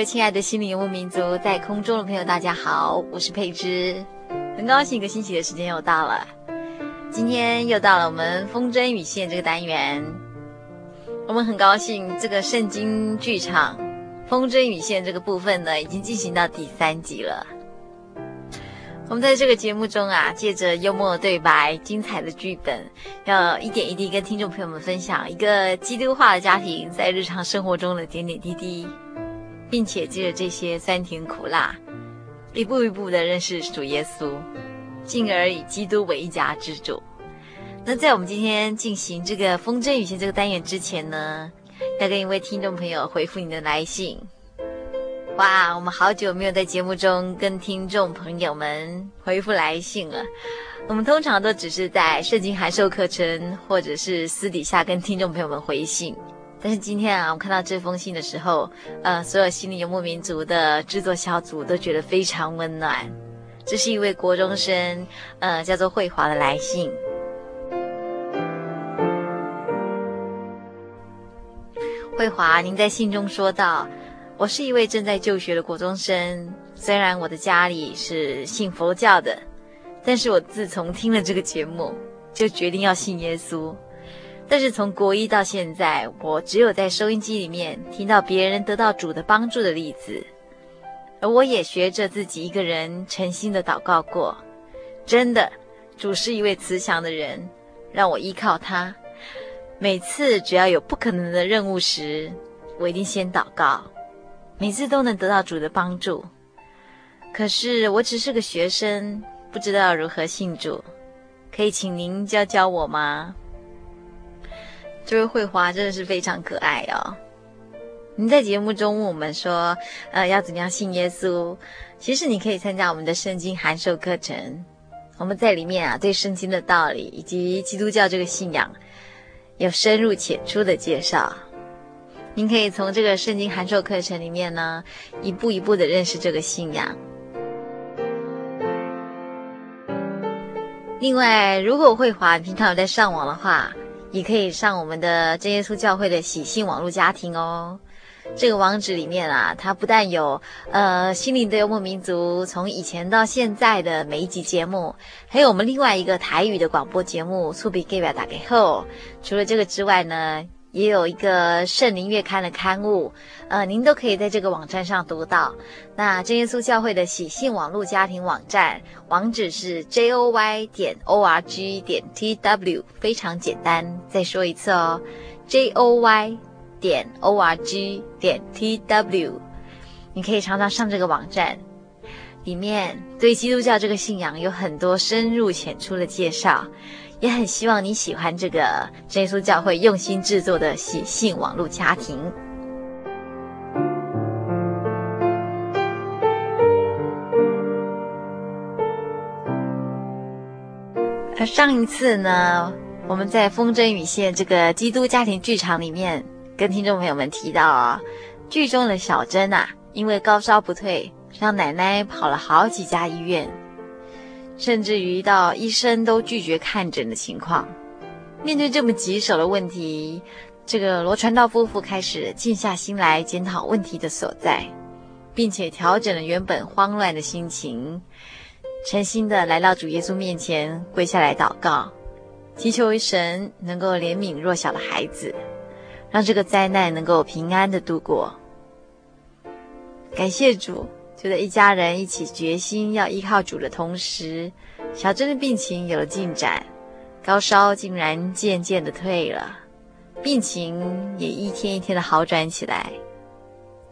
位亲爱的心灵游牧民族，在空中的朋友，大家好，我是佩芝，很高兴一个星期的时间又到了，今天又到了我们风筝与线这个单元，我们很高兴这个圣经剧场风筝与线这个部分呢，已经进行到第三集了。我们在这个节目中啊，借着幽默的对白、精彩的剧本，要一点一滴跟听众朋友们分享一个基督化的家庭在日常生活中的点点滴滴。并且借着这些酸甜苦辣，一步一步的认识主耶稣，进而以基督为家之主。那在我们今天进行这个风筝与线这个单元之前呢，要跟一位听众朋友回复你的来信。哇，我们好久没有在节目中跟听众朋友们回复来信了。我们通常都只是在圣经函授课程，或者是私底下跟听众朋友们回信。但是今天啊，我看到这封信的时候，呃，所有心灵游牧民族的制作小组都觉得非常温暖。这是一位国中生，呃，叫做慧华的来信。慧华，您在信中说道：“我是一位正在就学的国中生，虽然我的家里是信佛教的，但是我自从听了这个节目，就决定要信耶稣。”但是从国一到现在，我只有在收音机里面听到别人得到主的帮助的例子，而我也学着自己一个人诚心的祷告过。真的，主是一位慈祥的人，让我依靠他。每次只要有不可能的任务时，我一定先祷告，每次都能得到主的帮助。可是我只是个学生，不知道如何信主，可以请您教教我吗？这位慧华真的是非常可爱哦！您在节目中问我们说，呃，要怎么样信耶稣？其实你可以参加我们的圣经函授课程，我们在里面啊，对圣经的道理以及基督教这个信仰有深入浅出的介绍。您可以从这个圣经函授课程里面呢，一步一步的认识这个信仰。另外，如果慧华平常有在上网的话，也可以上我们的真耶稣教会的喜信网络家庭哦。这个网址里面啊，它不但有呃心灵的游牧民族从以前到现在的每一集节目，还有我们另外一个台语的广播节目《厝边隔壁大家好》。除了这个之外呢，也有一个圣灵月刊的刊物，呃，您都可以在这个网站上读到。那真耶稣教会的喜信网络家庭网站网址是 j o y 点 o r g 点 t w，非常简单。再说一次哦，j o y 点 o r g 点 t w，你可以常常上这个网站，里面对基督教这个信仰有很多深入浅出的介绍。也很希望你喜欢这个耶稣教会用心制作的喜信网络家庭。而上一次呢，我们在风筝与线这个基督家庭剧场里面，跟听众朋友们提到啊，剧中的小珍啊，因为高烧不退，让奶奶跑了好几家医院，甚至于到医生都拒绝看诊的情况。面对这么棘手的问题，这个罗传道夫妇开始静下心来检讨问题的所在，并且调整了原本慌乱的心情，诚心的来到主耶稣面前，跪下来祷告，祈求神能够怜悯弱小的孩子，让这个灾难能够平安的度过。感谢主，就在一家人一起决心要依靠主的同时，小珍的病情有了进展，高烧竟然渐渐的退了。病情也一天一天的好转起来，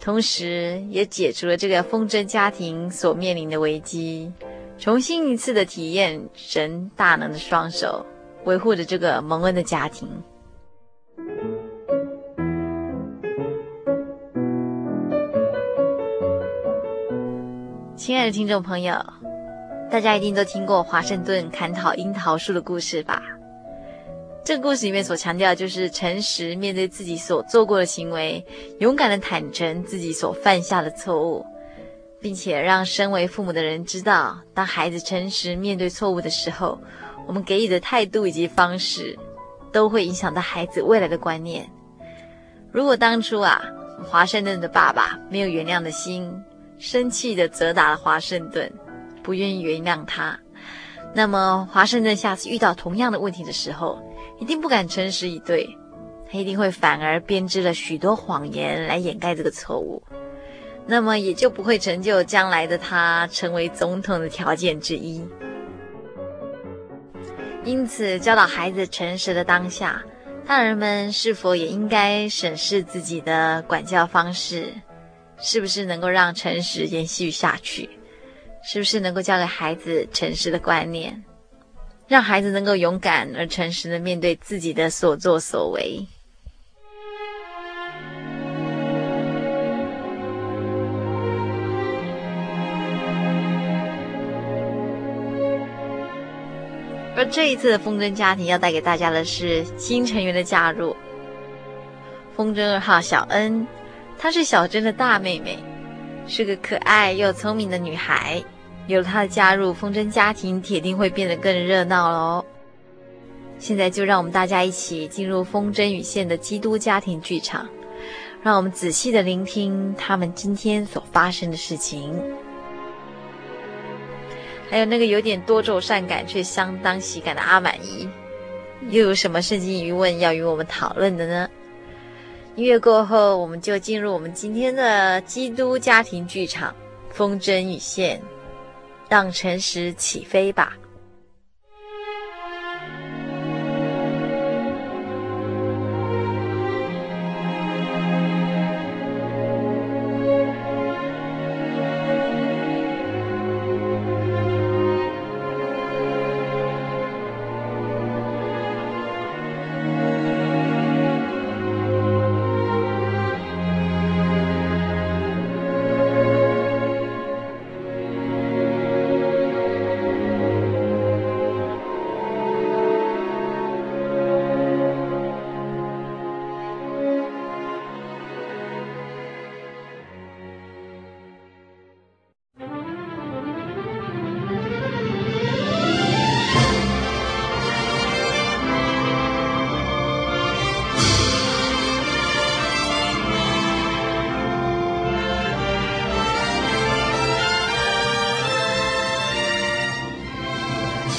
同时也解除了这个风筝家庭所面临的危机，重新一次的体验神大能的双手，维护着这个蒙恩的家庭。亲爱的听众朋友，大家一定都听过华盛顿砍倒樱桃树的故事吧？这个故事里面所强调就是诚实面对自己所做过的行为，勇敢的坦诚自己所犯下的错误，并且让身为父母的人知道，当孩子诚实面对错误的时候，我们给予的态度以及方式，都会影响到孩子未来的观念。如果当初啊，华盛顿的爸爸没有原谅的心，生气的责打了华盛顿，不愿意原谅他，那么华盛顿下次遇到同样的问题的时候，一定不敢诚实以对，他一定会反而编织了许多谎言来掩盖这个错误，那么也就不会成就将来的他成为总统的条件之一。因此，教导孩子诚实的当下，大人们是否也应该审视自己的管教方式，是不是能够让诚实延续下去？是不是能够教给孩子诚实的观念？让孩子能够勇敢而诚实的面对自己的所作所为，而这一次的风筝家庭要带给大家的是新成员的加入。风筝二号小恩，她是小珍的大妹妹，是个可爱又聪明的女孩。有了她的加入，风筝家庭铁定会变得更热闹了哦。现在就让我们大家一起进入风筝与线的基督家庭剧场，让我们仔细的聆听他们今天所发生的事情，还有那个有点多愁善感却相当喜感的阿满姨，又有什么圣经疑问要与我们讨论的呢？音乐过后，我们就进入我们今天的基督家庭剧场——风筝与线。让诚实起飞吧。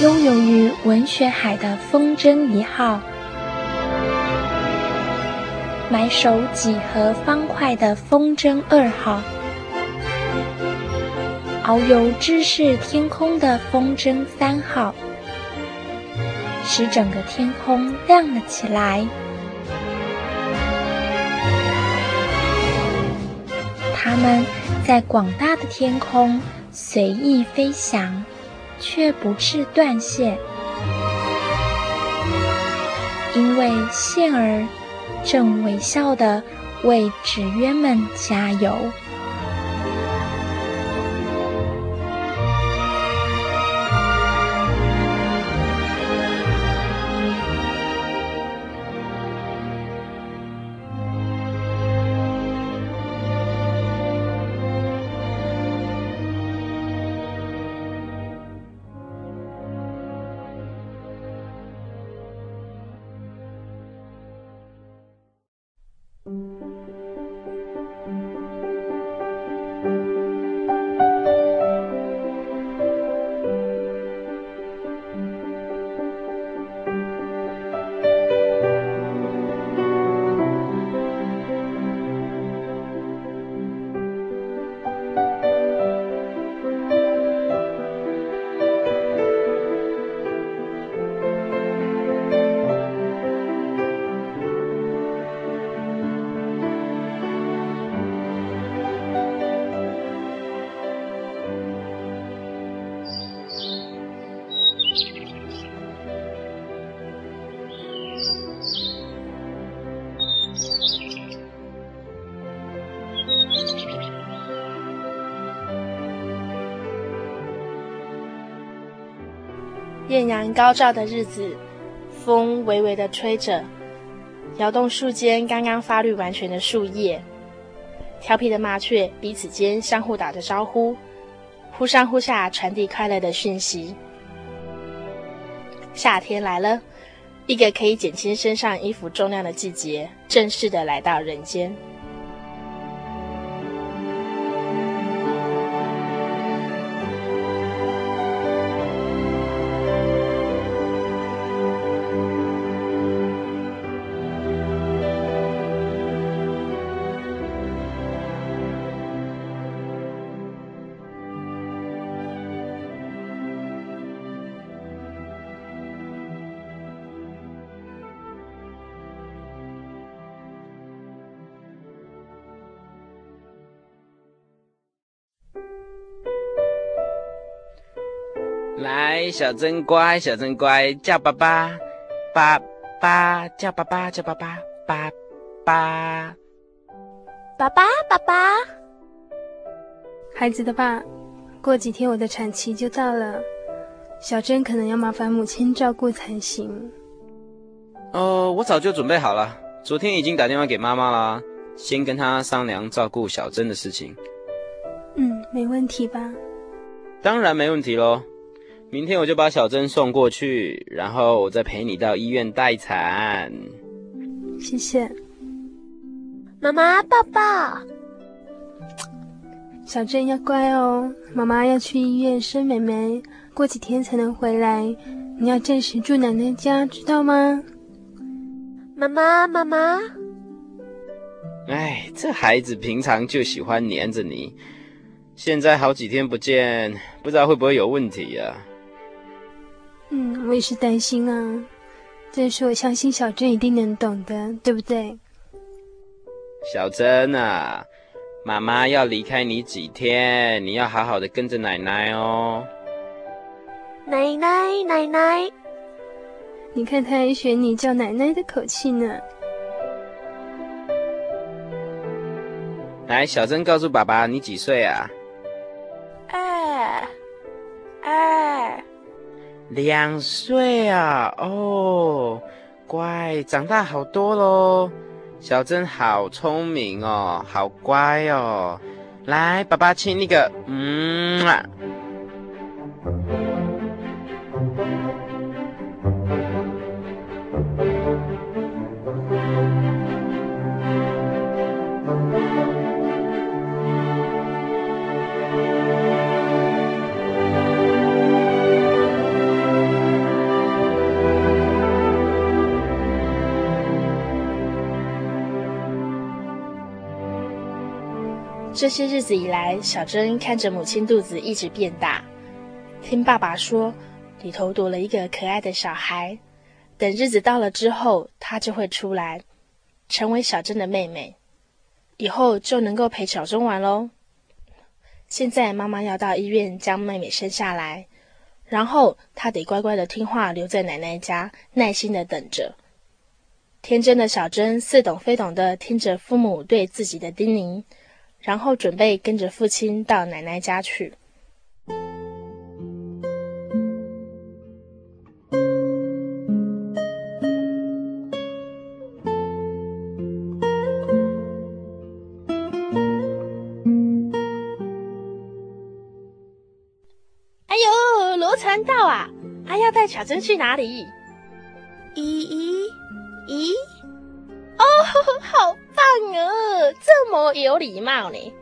拥有于文学海的风筝一号，埋首几何方块的风筝二号，遨游知识天空的风筝三号，使整个天空亮了起来。它们在广大的天空随意飞翔。却不是断线，因为线儿正微笑的为纸鸢们加油。艳阳高照的日子，风微微的吹着，摇动树间刚刚发绿完全的树叶。调皮的麻雀彼此间相互打着招呼，忽上忽下传递快乐的讯息。夏天来了，一个可以减轻身上衣服重量的季节，正式的来到人间。来，小珍乖，小珍乖，叫爸爸，爸爸叫爸爸，叫爸爸，爸爸，爸爸，爸爸。孩子的爸，过几天我的产期就到了，小珍可能要麻烦母亲照顾才行。哦，我早就准备好了，昨天已经打电话给妈妈了，先跟她商量照顾小珍的事情。嗯，没问题吧？当然没问题喽。明天我就把小珍送过去，然后我再陪你到医院待产。谢谢。妈妈抱抱。小珍要乖哦，妈妈要去医院生妹妹，过几天才能回来。你要暂时住奶奶家，知道吗？妈妈，妈妈。哎，这孩子平常就喜欢黏着你，现在好几天不见，不知道会不会有问题呀？嗯，我也是担心啊。但是我相信小珍一定能懂的，对不对？小珍啊，妈妈要离开你几天，你要好好的跟着奶奶哦。奶奶，奶奶，你看他还学你叫奶奶的口气呢。来，小珍告诉爸爸，你几岁啊？二，二。两岁啊，哦，乖，长大好多喽。小珍好聪明哦，好乖哦。来，爸爸亲你个，嗯啊。这些日子以来，小珍看着母亲肚子一直变大，听爸爸说里头躲了一个可爱的小孩，等日子到了之后，她就会出来，成为小珍的妹妹，以后就能够陪小珍玩喽。现在妈妈要到医院将妹妹生下来，然后她得乖乖的听话，留在奶奶家，耐心的等着。天真的小珍似懂非懂的听着父母对自己的叮咛。然后准备跟着父亲到奶奶家去。哎呦，罗传道啊，还要带小珍去哪里？咦咦咦。哦，好棒哦！这么有礼貌呢。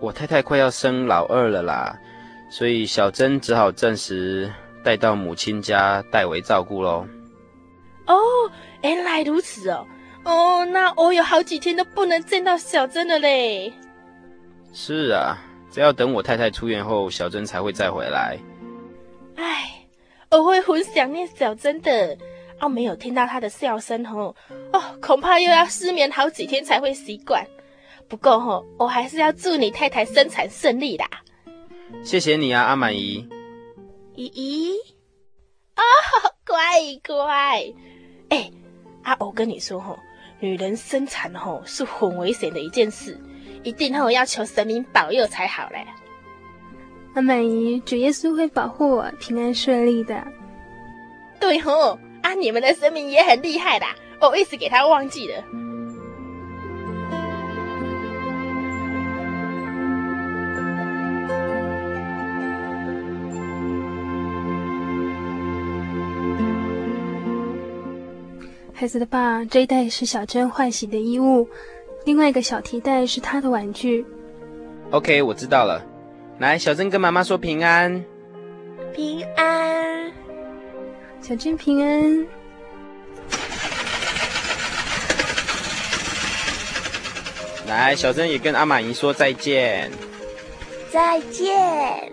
我太太快要生老二了啦，所以小珍只好暂时带到母亲家代为照顾喽。哦，原来如此哦。哦，那我有好几天都不能见到小珍了嘞。是啊，只要等我太太出院后，小珍才会再回来。哎，我会很想念小珍的。哦，没有听到他的笑声哦，哦，恐怕又要失眠好几天才会习惯。不过哦，我还是要祝你太太生产顺利啦。谢谢你啊，阿满姨。姨姨，哦，乖乖。哎，啊，我跟你说吼，女人生产吼是很危险的一件事，一定吼要求神明保佑才好嘞。阿满姨，主耶稣会保护我平安顺利的。对吼，啊，你们的神明也很厉害的，我一直给他忘记了。孩子的爸，这一袋是小珍换洗的衣物，另外一个小提袋是他的玩具。OK，我知道了。来，小珍跟妈妈说平安。平安。小珍平安。来，小珍也跟阿玛姨说再见。再见。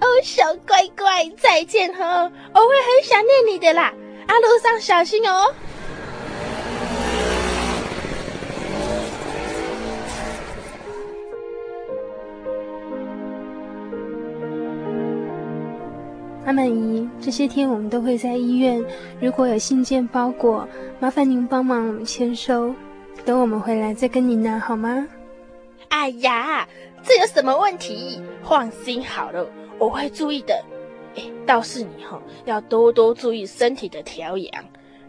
哦，小乖乖，再见哈！我会很想念你的啦。啊，路上小心哦。阿满姨，这些天我们都会在医院。如果有信件包裹，麻烦您帮忙我们签收，等我们回来再跟您拿好吗？哎呀，这有什么问题？放心好了，我会注意的。哎，倒是你哈，要多多注意身体的调养。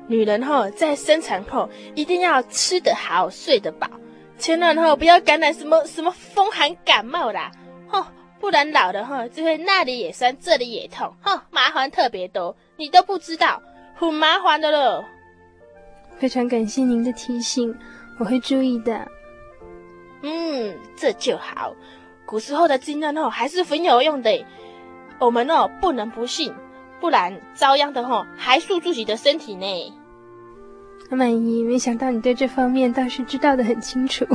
女人哈，在生产后一定要吃得好，睡得饱，千万哈不要感染什么什么风寒感冒啦，吼。不然老了哈，就会那里也酸，这里也痛，哼，麻烦特别多，你都不知道，很麻烦的了。非常感谢您的提醒，我会注意的。嗯，这就好。古时候的经验哦，还是很有用的。我们哦，不能不信，不然遭殃的哈，还是自己的身体呢。阿满意，没想到你对这方面倒是知道的很清楚。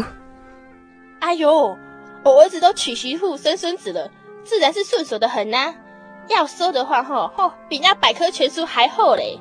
哎呦！我儿子都娶媳妇生孙子了，自然是顺手的很呐、要说的话，吼吼，比那百科全书还厚嘞。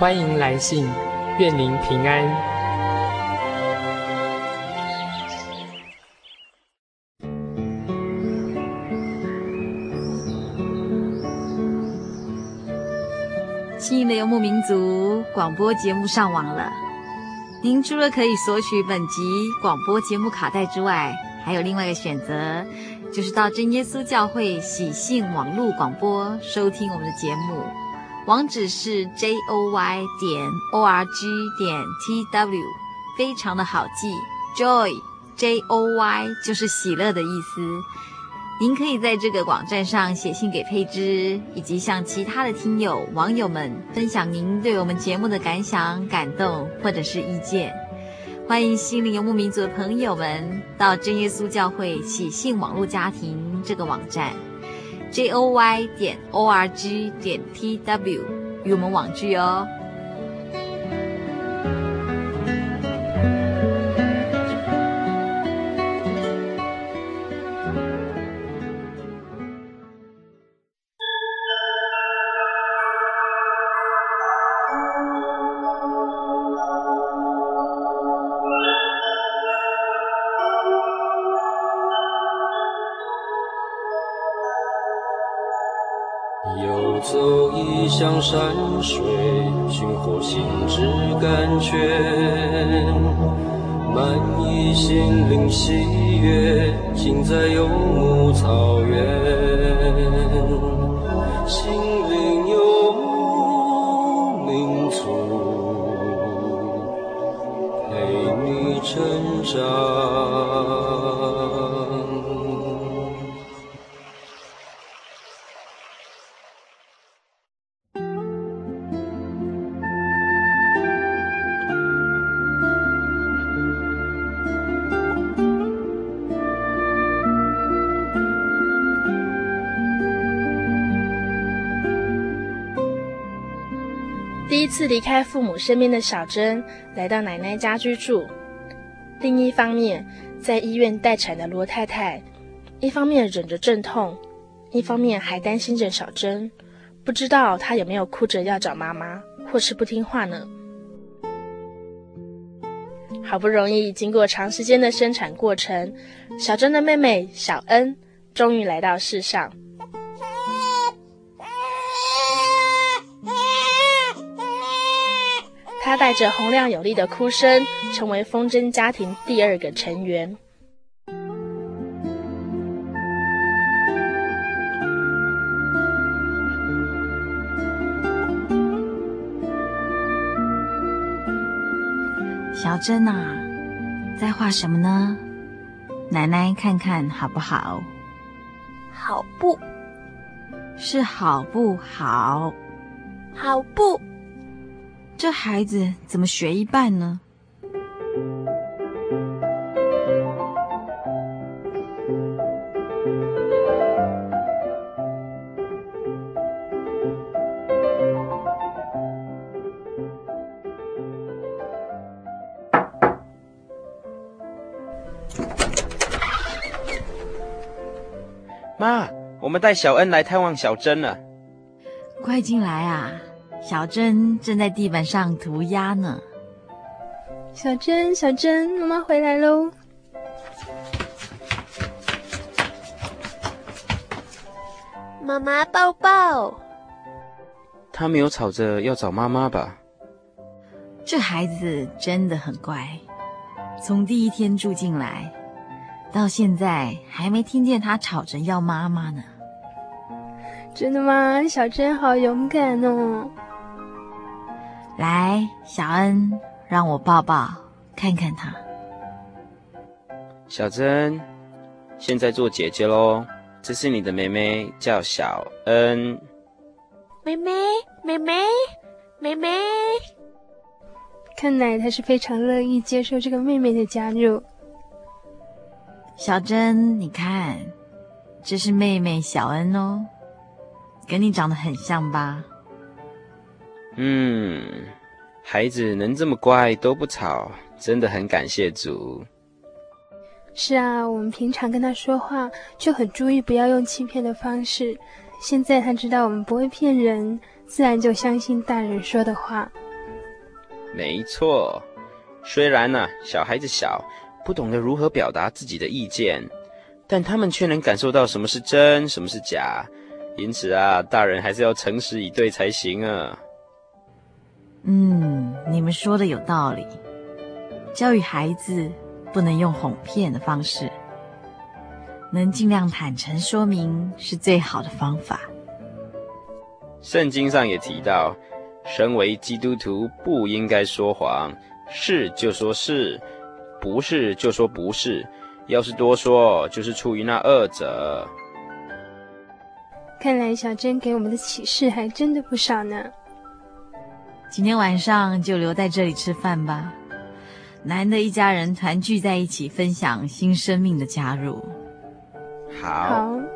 欢迎来信，愿您平安。亲爱的游牧民族，广播节目上网了。您除了可以索取本集广播节目卡带之外，还有另外一个选择。就是到真耶稣教会喜信网络广播收听我们的节目，网址是 j o y 点 o r g 点 t w，非常的好记，joy j o y 就是喜乐的意思。您可以在这个网站上写信给佩芝，以及向其他的听友网友们分享您对我们节目的感想、感动或者是意见。欢迎心灵游牧民族的朋友们到真耶稣教会喜信网络家庭这个网站，j o y 点 o r g 点 t w 与我们网聚哦。水寻火星之甘泉，满溢心灵喜悦，尽在幽默离开父母身边的小珍来到奶奶家居住。另一方面，在医院待产的罗太太，一方面忍着阵痛，一方面还担心着小珍，不知道她有没有哭着要找妈妈，或是不听话呢？好不容易经过长时间的生产过程，小珍的妹妹小恩终于来到世上。他带着洪亮有力的哭声，成为风筝家庭第二个成员。小珍啊，在画什么呢？奶奶看看好不好？好不？是好不好？好不？这孩子怎么学一半呢？妈，我们带小恩来探望小珍了。快进来啊！小珍正在地板上涂鸦呢。小珍，小珍，妈妈回来喽！妈妈抱抱。他没有吵着要找妈妈吧？这孩子真的很乖，从第一天住进来到现在，还没听见他吵着要妈妈呢。真的吗？小珍好勇敢哦！来，小恩，让我抱抱，看看他。小珍，现在做姐姐喽。这是你的妹妹，叫小恩。妹妹，妹妹，妹妹。看来她是非常乐意接受这个妹妹的加入。小珍，你看，这是妹妹小恩哦，跟你长得很像吧？嗯，孩子能这么乖都不吵，真的很感谢主。是啊，我们平常跟他说话就很注意，不要用欺骗的方式。现在他知道我们不会骗人，自然就相信大人说的话。没错，虽然呢、啊，小孩子小，不懂得如何表达自己的意见，但他们却能感受到什么是真，什么是假。因此啊，大人还是要诚实以对才行啊。嗯，你们说的有道理。教育孩子不能用哄骗的方式。能尽量坦诚说明是最好的方法。圣经上也提到，身为基督徒不应该说谎，是就说是，不是就说不是。要是多说，就是出于那二者。看来小珍给我们的启示还真的不少呢。今天晚上就留在这里吃饭吧，难得一家人团聚在一起，分享新生命的加入。好。好。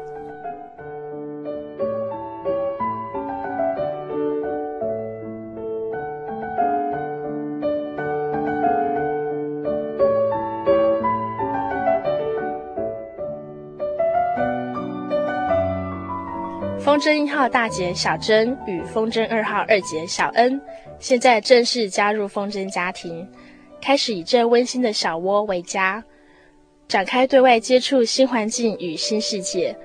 风筝一号大姐小珍与风筝二号二姐小恩，现在正式加入风筝家庭，开始以这温馨的小窝为家。展开对外接触新环境与新世界，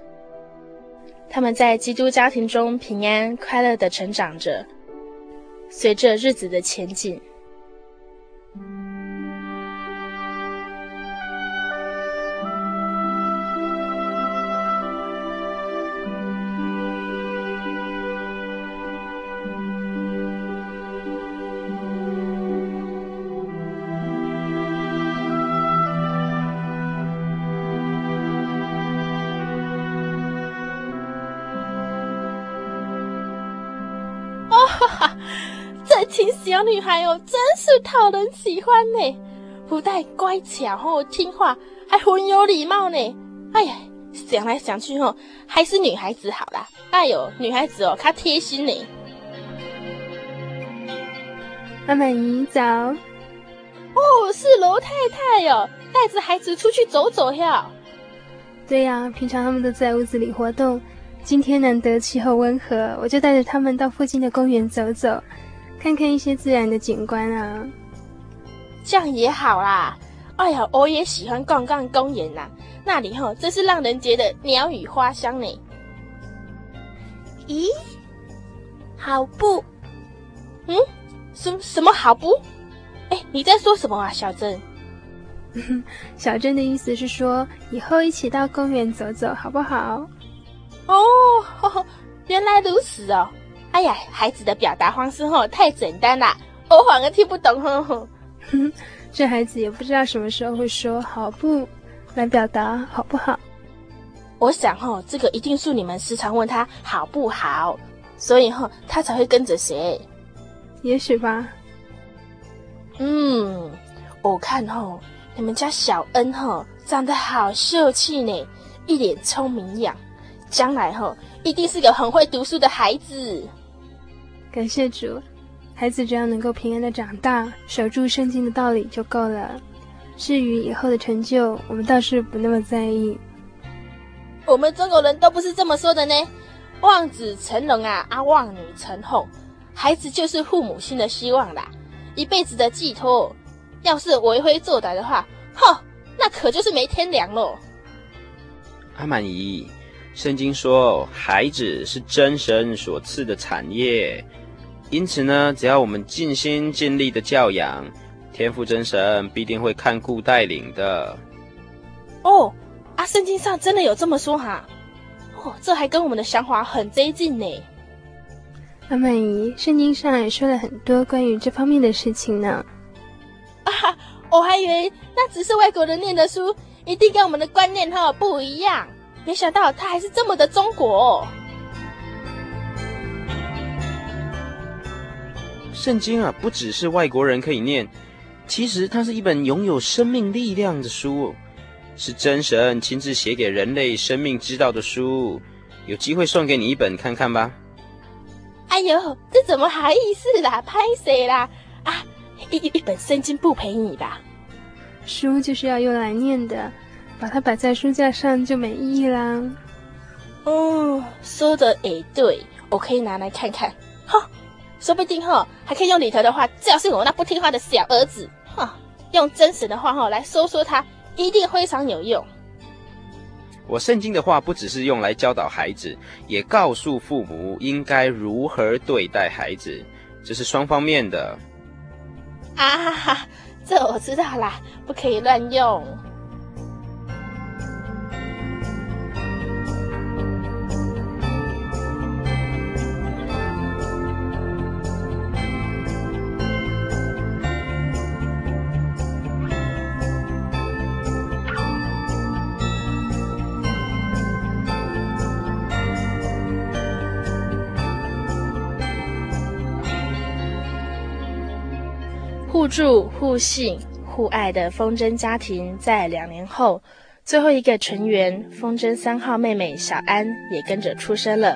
他们在基督家庭中平安快乐的成长着，随着日子的前进。小女孩哦，真是讨人喜欢呢！不但乖巧哦，听话，还很有礼貌呢。哎呀，想来想去哦，还是女孩子好啦。哎呦，女孩子哦，她贴心呢。阿满姨早。哦，是罗太太哟，带着孩子出去走走呀。对呀，平常他们都在屋子里活动，今天难得气候温和，我就带着他们到附近的公园走走。看看一些自然的景观啊，这样也好啦。哎呀，我也喜欢逛逛公园呐，那里吼真是让人觉得鸟语花香呢。咦，好不？嗯，什什么好不？哎，你在说什么啊，小珍？小珍的意思是说，以后一起到公园走走，好不好？哦，原来如此哦。哎呀，孩子的表达方式吼太简单啦，我反而听不懂呵呵。哼，这孩子也不知道什么时候会说好不来表达好不好。我想吼，这个一定是你们时常问他好不好，所以吼他才会跟着学。也许吧。嗯，我看吼你们家小恩吼长得好秀气呢，一脸聪明样，将来吼一定是个很会读书的孩子。感谢主，孩子只要能够平安的长大，守住圣经的道理就够了。至于以后的成就，我们倒是不那么在意。我们中国人都不是这么说的呢，望子成龙啊，啊望女成凤，孩子就是父母亲的希望啦，一辈子的寄托。要是为非作歹的话，哼，那可就是没天良喽。阿满姨，圣经说，孩子是真神所赐的产业。因此呢，只要我们尽心尽力的教养，天父真神必定会看顾带领的。哦，啊，圣经上真的有这么说哈？哦，这还跟我们的想法很接近呢。阿曼姨，圣经上也说了很多关于这方面的事情呢。啊，我还以为那只是外国人念的书，一定跟我们的观念哈不一样。没想到他还是这么的中国哦。圣经啊，不只是外国人可以念，其实它是一本拥有生命力量的书，是真神亲自写给人类生命之道的书。有机会送给你一本看看吧。哎呦，这怎么好意思啦？拍谁啦？啊，一一本圣经不陪你吧？书就是要用来念的，把它摆在书架上就没意义啦。哦，说的也对，我可以拿来看看。哈，说不定哈还可以用里头的话教训我那不听话的小儿子。哈，用真实的话哈来说说他，一定非常有用。我圣经的话不只是用来教导孩子，也告诉父母应该如何对待孩子，这是双方面的。啊哈哈，这我知道啦，不可以乱用。助、互信、互爱的风筝家庭，在两年后，最后一个成员风筝三号妹妹小安也跟着出生了。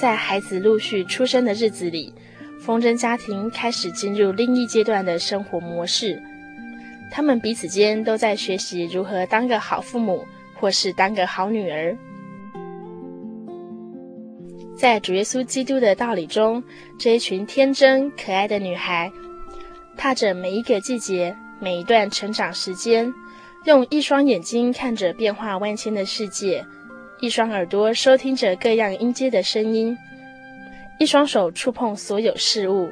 在孩子陆续出生的日子里，风筝家庭开始进入另一阶段的生活模式。他们彼此间都在学习如何当个好父母，或是当个好女儿。在主耶稣基督的道理中，这一群天真可爱的女孩，踏着每一个季节、每一段成长时间，用一双眼睛看着变化万千的世界，一双耳朵收听着各样音阶的声音，一双手触碰所有事物。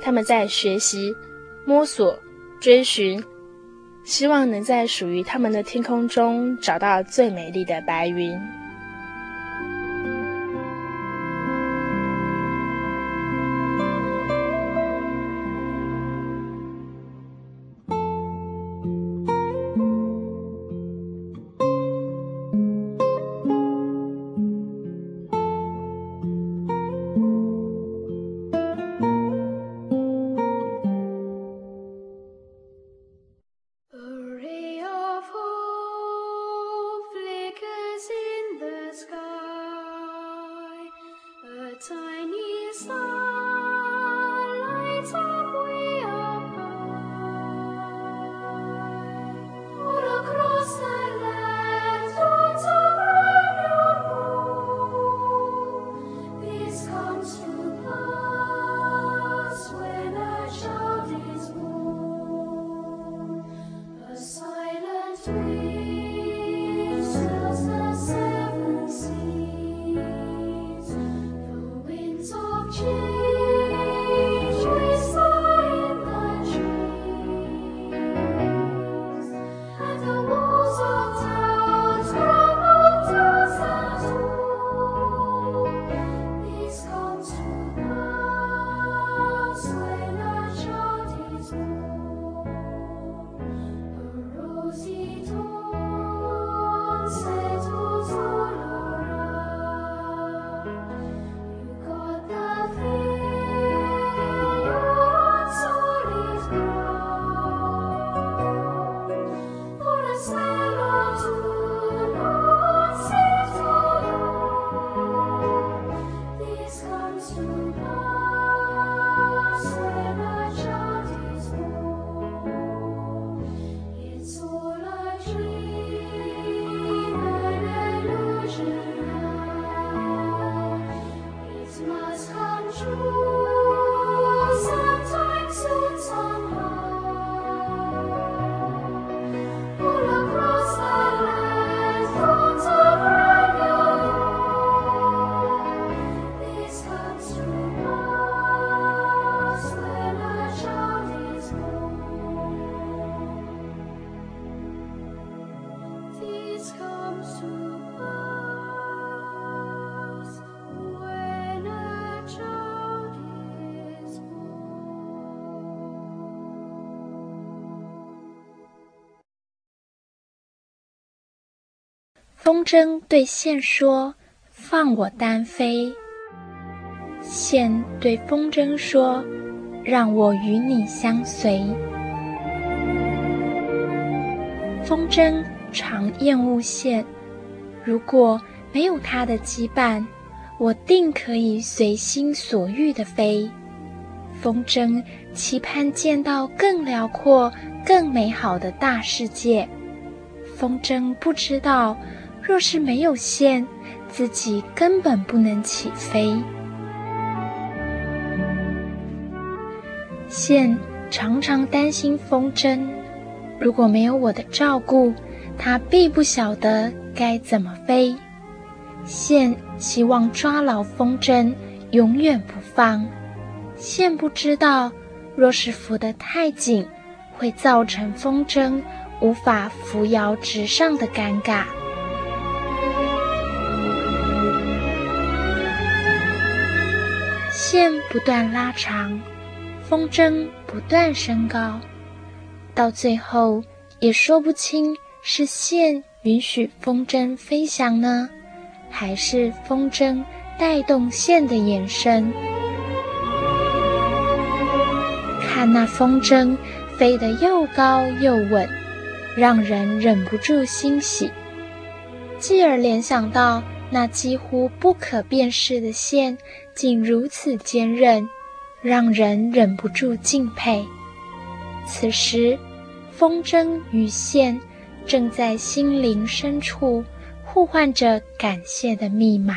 他们在学习、摸索、追寻，希望能在属于他们的天空中找到最美丽的白云。风筝对线说：“放我单飞。”线对风筝说：“让我与你相随。”风筝常厌恶线，如果没有它的羁绊，我定可以随心所欲地飞。风筝期盼见到更辽阔、更美好的大世界。风筝不知道，若是没有线，自己根本不能起飞。线常常担心风筝，如果没有我的照顾，它必不晓得该怎么飞。线希望抓牢风筝，永远不放。线不知道，若是扶得太紧，会造成风筝无法扶摇直上的尴尬。线不断拉长，风筝不断升高，到最后也说不清是线允许风筝飞翔呢，还是风筝带动线的延伸？看那风筝飞得又高又稳。让人忍不住欣喜，继而联想到那几乎不可辨识的线竟如此坚韧，让人忍不住敬佩。此时，风筝与线正在心灵深处呼唤着感谢的密码。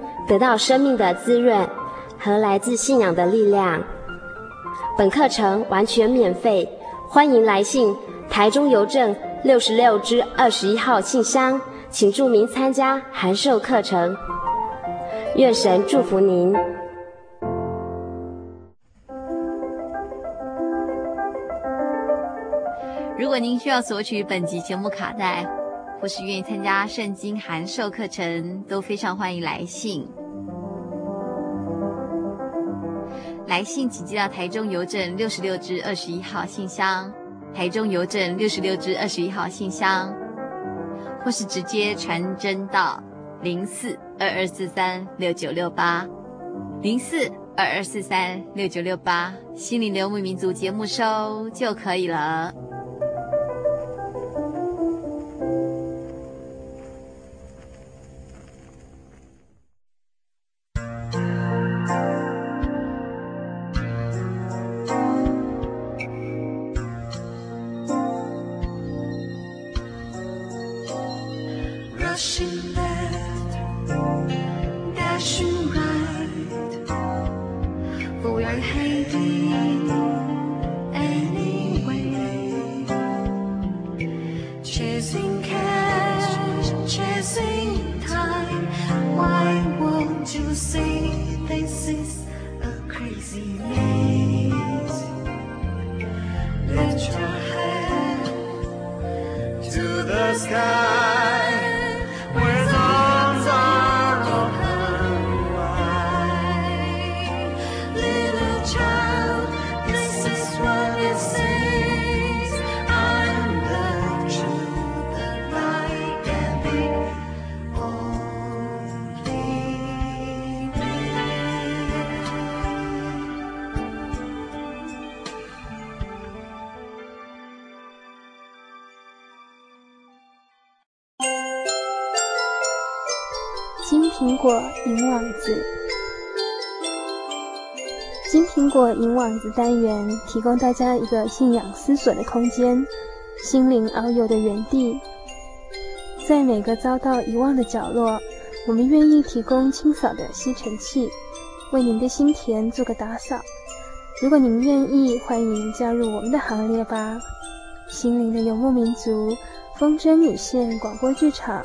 得到生命的滋润和来自信仰的力量。本课程完全免费，欢迎来信台中邮政六十六支二十一号信箱，请注明参加函授课程。愿神祝福您。如果您需要索取本集节目卡带，或是愿意参加圣经函授课程，都非常欢迎来信。来信请寄到台中邮政六十六支二十一号信箱，台中邮政六十六支二十一号信箱，或是直接传真到零四二二四三六九六八，零四二二四三六九六八，心灵游牧民族节目收就可以了。子，金苹果银网子单元提供大家一个信仰思索的空间，心灵遨游的园地。在每个遭到遗忘的角落，我们愿意提供清扫的吸尘器，为您的心田做个打扫。如果您愿意，欢迎加入我们的行列吧。心灵的游牧民族，风筝女线广播剧场，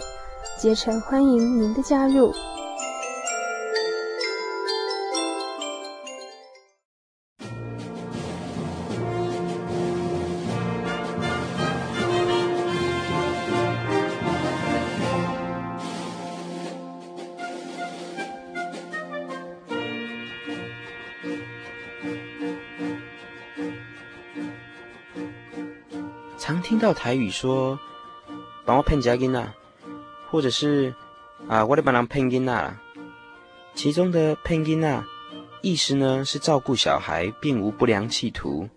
竭诚欢迎您的加入。到台语说“帮我骗家囡仔”，或者是“啊，我得帮人骗囡仔”。其中的“骗囡仔”意思呢是照顾小孩，并无不良企图。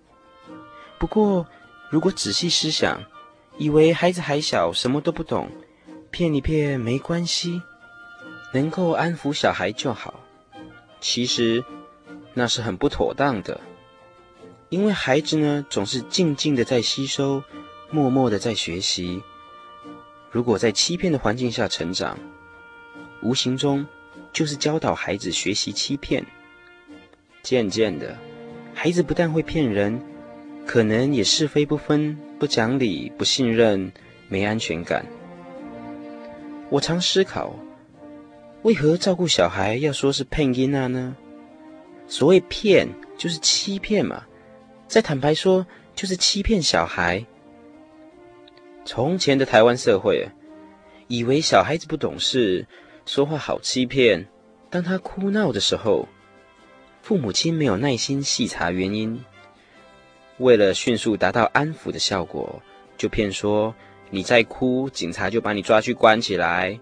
不过，如果仔细思想，以为孩子还小，什么都不懂，骗一骗没关系，能够安抚小孩就好。其实那是很不妥当的。因为孩子呢，总是静静的在吸收，默默的在学习。如果在欺骗的环境下成长，无形中就是教导孩子学习欺骗。渐渐的，孩子不但会骗人，可能也是非不分、不讲理、不信任、没安全感。我常思考，为何照顾小孩要说是骗囡仔呢？所谓骗，就是欺骗嘛。再坦白说，就是欺骗小孩。从前的台湾社会，以为小孩子不懂事，说话好欺骗。当他哭闹的时候，父母亲没有耐心细查原因，为了迅速达到安抚的效果，就骗说你再哭，警察就把你抓去关起来，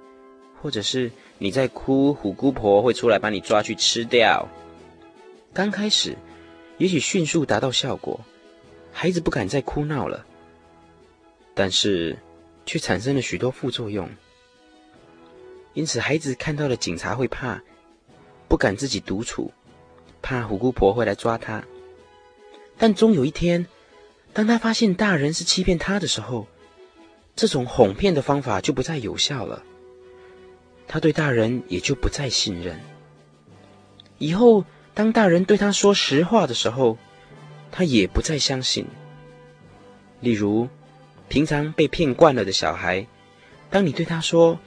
或者是你再哭，虎姑婆会出来把你抓去吃掉。刚开始。也许迅速达到效果，孩子不敢再哭闹了，但是却产生了许多副作用。因此，孩子看到了警察会怕，不敢自己独处，怕虎姑婆会来抓他。但终有一天，当他发现大人是欺骗他的时候，这种哄骗的方法就不再有效了，他对大人也就不再信任。以后，当大人对他说实话的时候，他也不再相信。例如，平常被骗惯了的小孩，当你对他说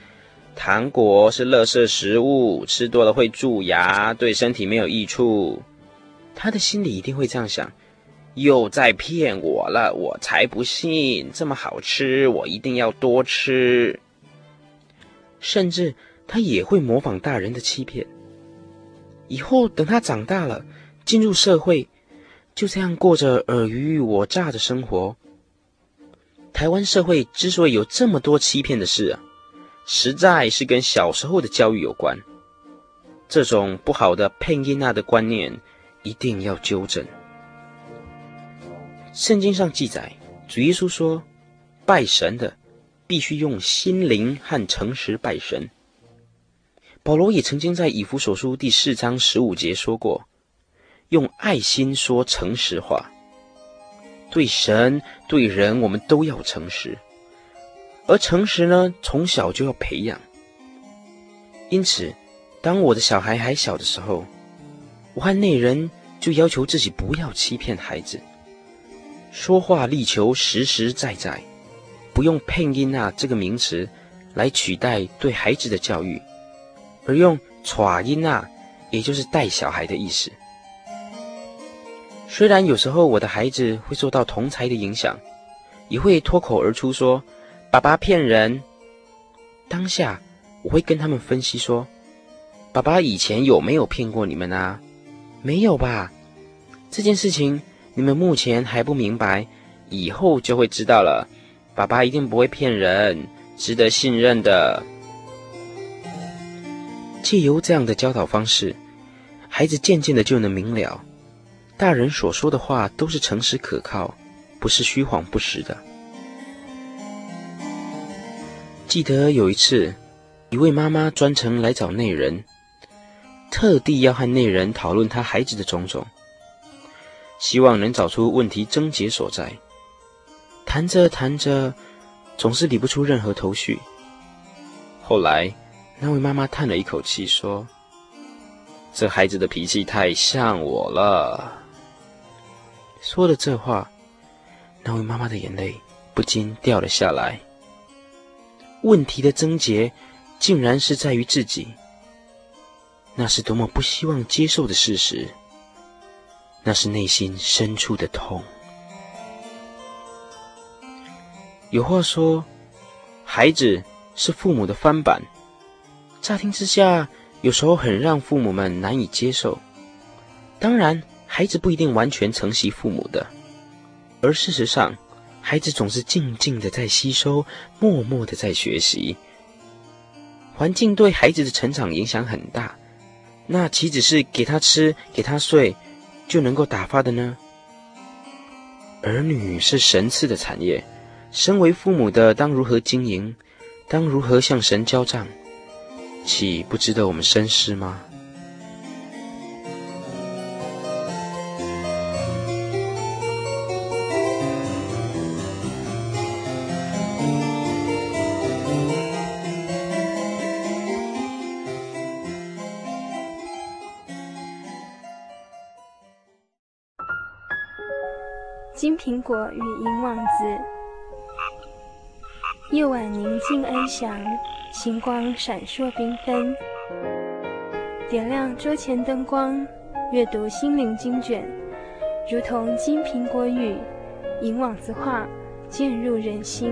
糖果是垃圾食物，吃多了会蛀牙，对身体没有益处，他的心里一定会这样想：又在骗我了，我才不信！这么好吃，我一定要多吃。甚至他也会模仿大人的欺骗。以后等他长大了，进入社会，就这样过着尔虞我诈的生活。台湾社会之所以有这么多欺骗的事啊，实在是跟小时候的教育有关。这种不好的骗囡仔的观念，一定要纠正。圣经上记载，主耶稣说，拜神的必须用心灵和诚实拜神。保罗也曾经在以弗所书第四章十五节说过：“用爱心说诚实话，对神对人，我们都要诚实。而诚实呢，从小就要培养。因此，当我的小孩还小的时候，我和内人就要求自己不要欺骗孩子，说话力求实实在在，不用‘骗音啊’这个名词来取代对孩子的教育。”而用“带囡仔”，也就是带小孩的意思。虽然有时候我的孩子会受到同侪的影响，也会脱口而出说“爸爸骗人”，当下我会跟他们分析说：“爸爸以前有没有骗过你们啊？没有吧？这件事情你们目前还不明白，以后就会知道了。爸爸一定不会骗人，值得信任的。”借由这样的教导方式，孩子渐渐的就能明了，大人所说的话都是诚实可靠，不是虚谎不实的。记得有一次，一位妈妈专程来找内人，特地要和内人讨论她孩子的种种，希望能找出问题症结所在。谈着谈着，总是理不出任何头绪。后来，那位妈妈叹了一口气，说：“这孩子的脾气太像我了。”说了这话，那位妈妈的眼泪不禁掉了下来。问题的症结，竟然是在于自己。那是多么不希望接受的事实，那是内心深处的痛。有话说，孩子是父母的翻版。乍听之下，有时候很让父母们难以接受。当然，孩子不一定完全承袭父母的，而事实上，孩子总是静静的在吸收，默默的在学习。环境对孩子的成长影响很大。那岂只是给他吃、给他睡，就能够打发的呢？儿女是神赐的产业，身为父母的当如何经营？当如何向神交账？岂不值得我们深思吗？果与银网子。夜晚宁静安详，星光闪烁缤纷。点亮桌前灯光，阅读心灵经卷，如同金苹果语、银网子画，渐入人心。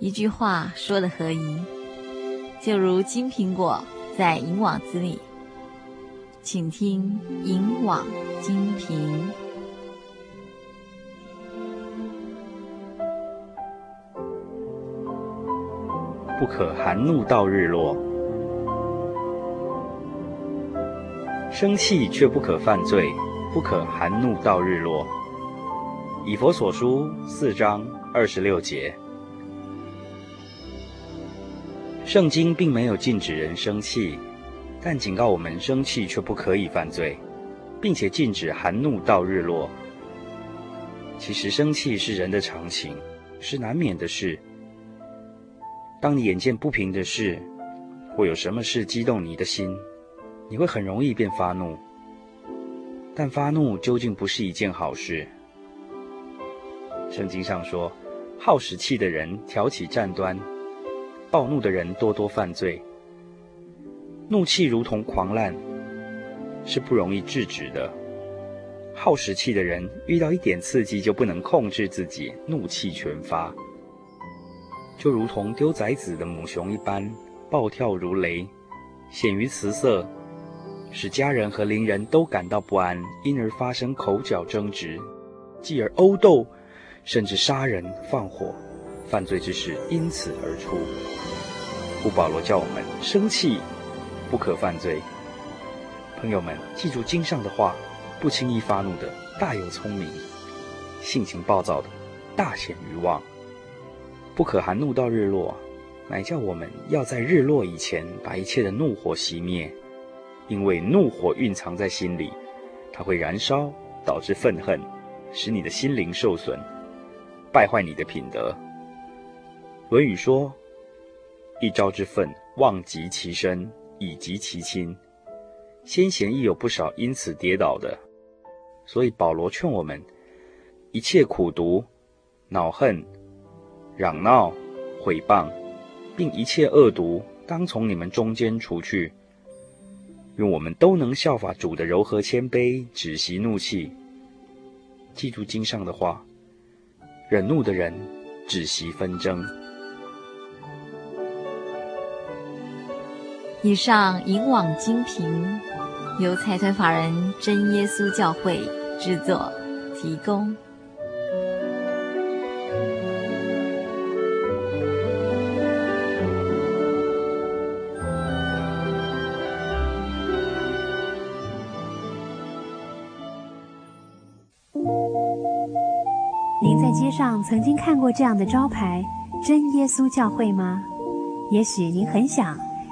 一句话说的合宜，就如金苹果在银网子里，请听银网金苹。不可含怒到日落，生气却不可犯罪，不可含怒到日落。以佛所书四章二十六节。圣经并没有禁止人生气，但警告我们生气却不可以犯罪，并且禁止含怒到日落。其实生气是人的常情，是难免的事。当你眼见不平的事，或有什么事激动你的心，你会很容易便发怒。但发怒究竟不是一件好事。圣经上说：“好使气的人挑起战端。”暴怒的人多多犯罪，怒气如同狂澜，是不容易制止的。好使气的人遇到一点刺激就不能控制自己，怒气全发，就如同丢崽子的母熊一般，暴跳如雷，显于辞色，使家人和邻人都感到不安，因而发生口角争执，继而殴斗，甚至杀人放火，犯罪之事因此而出。故保罗叫我们生气，不可犯罪。朋友们，记住经上的话，不轻易发怒的大有聪明。性情暴躁的，大显愚妄。不可含怒到日落，乃叫我们要在日落以前把一切的怒火熄灭，因为怒火蕴藏在心里，它会燃烧，导致愤恨，使你的心灵受损，败坏你的品德。《论语》说：“一朝之愤，妄及其身，以及其亲。”先贤亦有不少因此跌倒的。所以保罗劝我们：一切苦毒、恼恨、嚷闹、毁谤，并一切恶毒，当从你们中间除去。愿我们都能效法主的柔和谦卑，止息怒气。记住经上的话：忍怒的人，止息纷争。以上引网精评，由财团法人真耶稣教会制作提供。您在街上曾经看过这样的招牌“真耶稣教会”吗？也许您很想。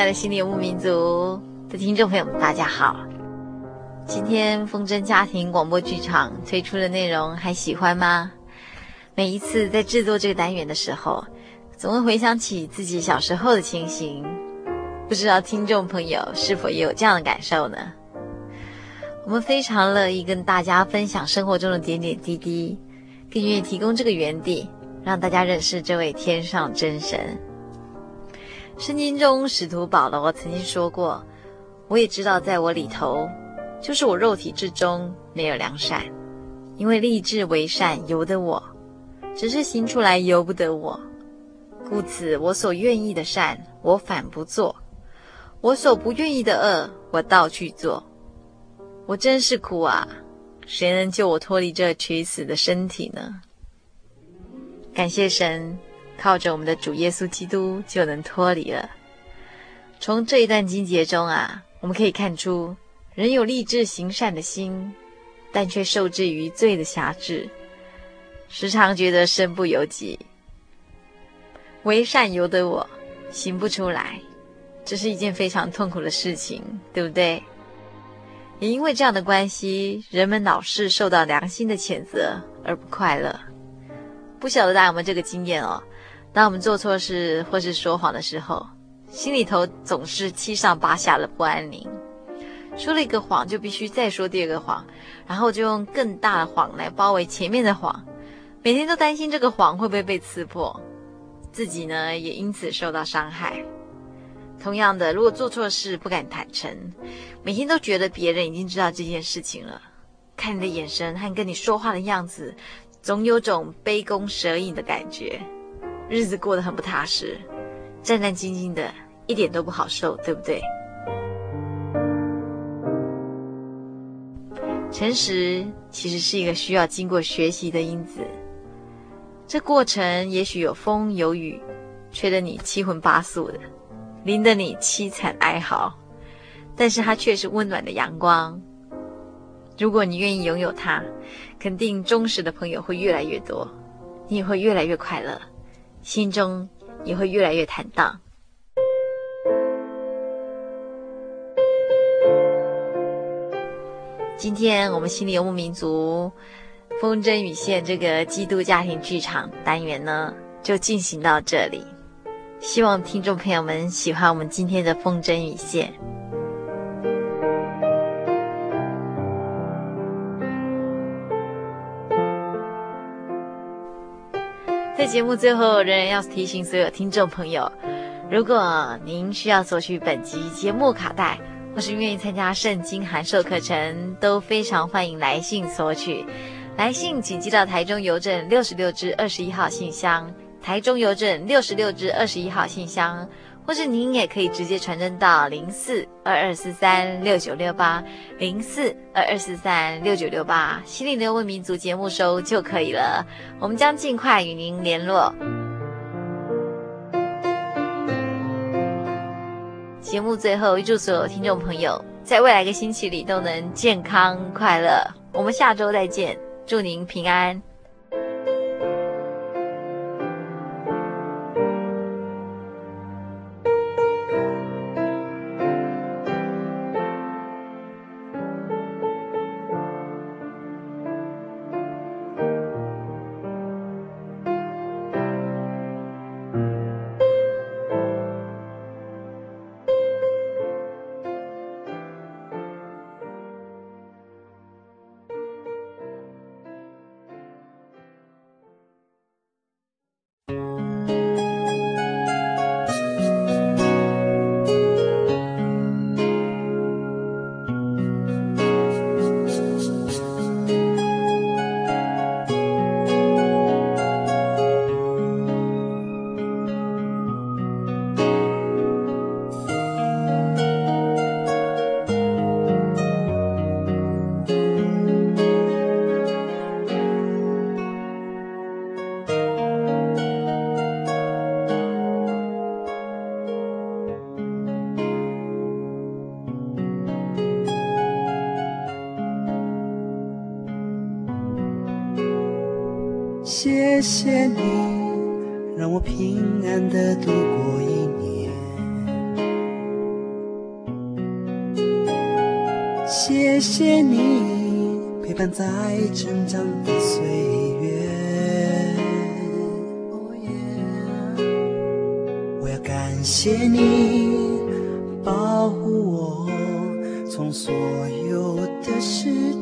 爱的心灵牧民族的听众朋友们，大家好！今天风筝家庭广播剧场推出的内容还喜欢吗？每一次在制作这个单元的时候，总会回想起自己小时候的情形。不知道听众朋友是否也有这样的感受呢？我们非常乐意跟大家分享生活中的点点滴滴，更愿意提供这个园地，让大家认识这位天上真神。圣经中，使徒保罗曾经说过：“我也知道，在我里头，就是我肉体之中没有良善，因为立志为善由得我，只是行出来由不得我。故此，我所愿意的善，我反不做；我所不愿意的恶，我倒去做。我真是苦啊！谁能救我脱离这垂死的身体呢？”感谢神。靠着我们的主耶稣基督就能脱离了。从这一段经节中啊，我们可以看出，人有立志行善的心，但却受制于罪的辖制，时常觉得身不由己，为善由得我，行不出来，这是一件非常痛苦的事情，对不对？也因为这样的关系，人们老是受到良心的谴责而不快乐。不晓得大家有没有这个经验哦？当我们做错事或是说谎的时候，心里头总是七上八下的不安宁。说了一个谎，就必须再说第二个谎，然后就用更大的谎来包围前面的谎。每天都担心这个谎会不会被刺破，自己呢也因此受到伤害。同样的，如果做错事不敢坦诚，每天都觉得别人已经知道这件事情了，看你的眼神和跟你说话的样子，总有种杯弓蛇影的感觉。日子过得很不踏实，战战兢兢的，一点都不好受，对不对？诚实其实是一个需要经过学习的因子。这过程也许有风有雨，吹得你七荤八素的，淋得你凄惨哀嚎，但是它却是温暖的阳光。如果你愿意拥有它，肯定忠实的朋友会越来越多，你也会越来越快乐。心中也会越来越坦荡。今天我们心灵游牧民族风筝与线这个基督家庭剧场单元呢，就进行到这里。希望听众朋友们喜欢我们今天的风筝与线。在节目最后，仍然要提醒所有听众朋友，如果您需要索取本集节目卡带，或是愿意参加圣经函授课程，都非常欢迎来信索取。来信请寄到台中邮政六十六支二十一号信箱，台中邮政六十六支二十一号信箱。或是您也可以直接传真到零四二二四三六九六八零四二二四三六九六八，心灵的游牧民族节目收就可以了。我们将尽快与您联络。节目最后，预祝所有听众朋友在未来一个星期里都能健康快乐。我们下周再见，祝您平安。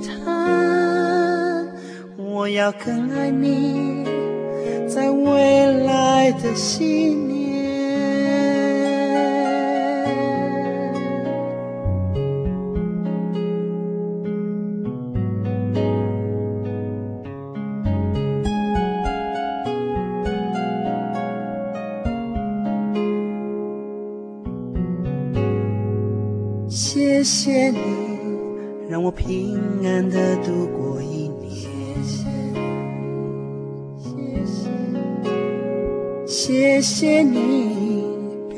他。我要更爱你，在未来的信里。